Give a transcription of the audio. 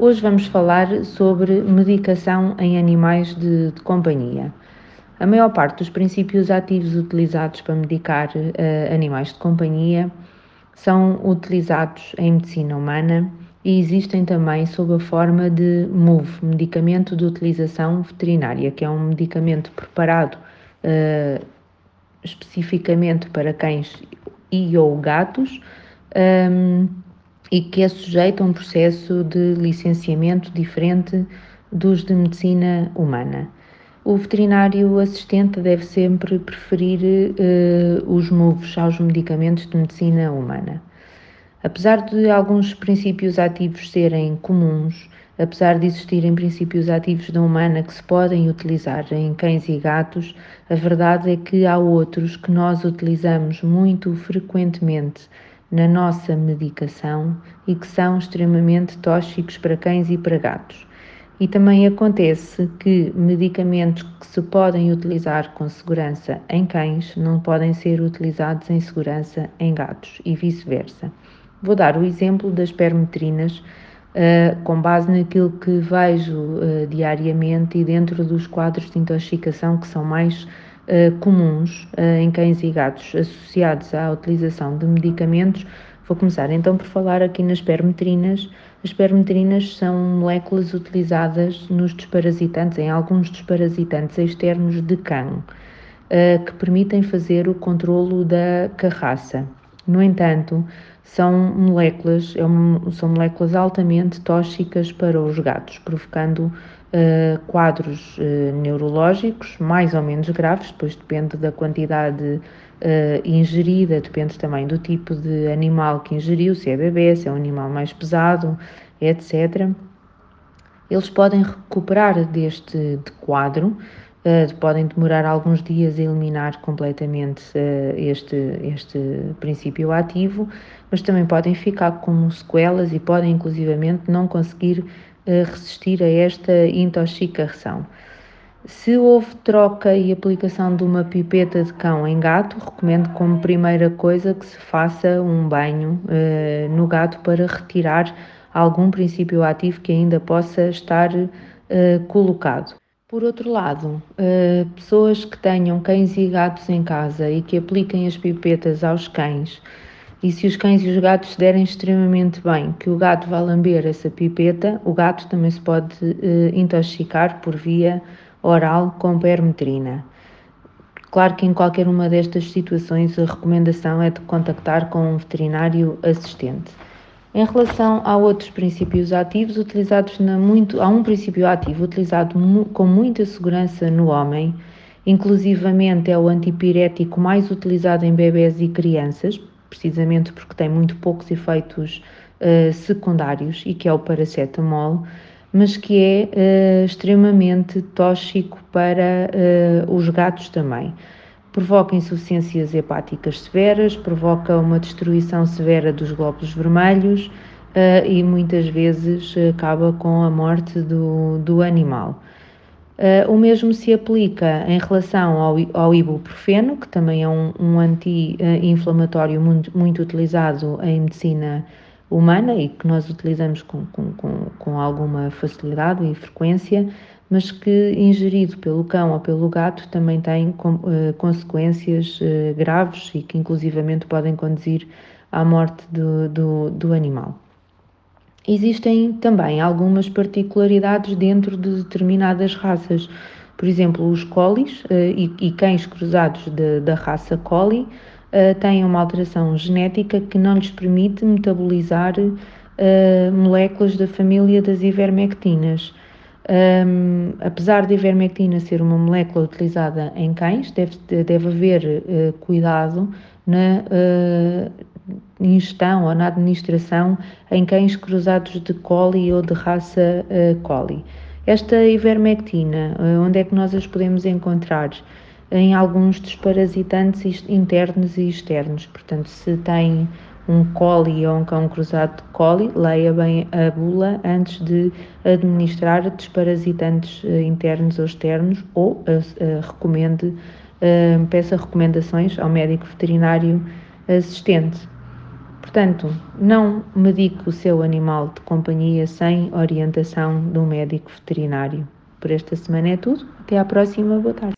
Hoje vamos falar sobre medicação em animais de, de companhia. A maior parte dos princípios ativos utilizados para medicar uh, animais de companhia são utilizados em medicina humana e existem também sob a forma de MUV, medicamento de utilização veterinária, que é um medicamento preparado uh, especificamente para cães e ou gatos. Um, e que é sujeito a um processo de licenciamento diferente dos de medicina humana. O veterinário assistente deve sempre preferir uh, os MUVs aos medicamentos de medicina humana. Apesar de alguns princípios ativos serem comuns, apesar de existirem princípios ativos da humana que se podem utilizar em cães e gatos, a verdade é que há outros que nós utilizamos muito frequentemente na nossa medicação e que são extremamente tóxicos para cães e para gatos. E também acontece que medicamentos que se podem utilizar com segurança em cães não podem ser utilizados em segurança em gatos e vice-versa. Vou dar o exemplo das permetrinas, uh, com base naquilo que vejo uh, diariamente e dentro dos quadros de intoxicação que são mais uh, comuns uh, em cães e gatos associados à utilização de medicamentos. Vou começar então por falar aqui nas permetrinas. As permetrinas são moléculas utilizadas nos desparasitantes, em alguns desparasitantes externos de cão, uh, que permitem fazer o controlo da carraça. No entanto, são moléculas, é são moléculas altamente tóxicas para os gatos, provocando uh, quadros uh, neurológicos mais ou menos graves, depois depende da quantidade uh, ingerida, depende também do tipo de animal que ingeriu, se é bebê, se é um animal mais pesado, etc. Eles podem recuperar deste de quadro, Uh, podem demorar alguns dias a eliminar completamente uh, este, este princípio ativo, mas também podem ficar com sequelas e podem inclusivamente não conseguir resistir a esta intoxicação. Se houve troca e aplicação de uma pipeta de cão em gato, recomendo como primeira coisa que se faça um banho no gato para retirar algum princípio ativo que ainda possa estar colocado. Por outro lado, uh, pessoas que tenham cães e gatos em casa e que apliquem as pipetas aos cães e se os cães e os gatos derem extremamente bem, que o gato vá lamber essa pipeta, o gato também se pode uh, intoxicar por via oral com permetrina. Claro que em qualquer uma destas situações a recomendação é de contactar com um veterinário assistente. Em relação a outros princípios ativos utilizados na muito, há um princípio ativo utilizado com muita segurança no homem, inclusivamente é o antipirético mais utilizado em bebés e crianças, precisamente porque tem muito poucos efeitos uh, secundários e que é o paracetamol, mas que é uh, extremamente tóxico para uh, os gatos também. Provoca insuficiências hepáticas severas, provoca uma destruição severa dos glóbulos vermelhos e muitas vezes acaba com a morte do, do animal. Uh, o mesmo se aplica em relação ao, ao ibuprofeno, que também é um, um anti-inflamatório muito, muito, utilizado em medicina humana e que nós utilizamos com, com, com, com alguma facilidade e frequência, mas que ingerido pelo cão ou pelo gato também tem uh, consequências uh, graves e que inclusivamente podem conduzir à morte do, do, do animal. Existem também algumas particularidades dentro de determinadas raças. Por exemplo, os colis uh, e, e, cães cruzados de, da raça collie têm uma alteração genética que não lhes permite metabolizar uh, moléculas da família das ivermectinas. Um, apesar de ivermectina ser uma molécula utilizada em cães, deve, deve haver cuidado na, ingestão ou na administração em cães cruzados de collie ou de raça uh, collie. Esta ivermectina, uh, onde é que nós as podemos encontrar? Em alguns desparasitantes internos e externos. Portanto, se tem um coli ou um cão cruzado de coli, leia bem a bula antes de administrar desparasitantes uh, internos ou externos ou uh, recomende, uh, peça recomendações ao médico veterinário assistente. Portanto, não medique o seu animal de companhia sem orientação de um médico veterinário. Por esta semana é tudo. Até à próxima. Boa tarde.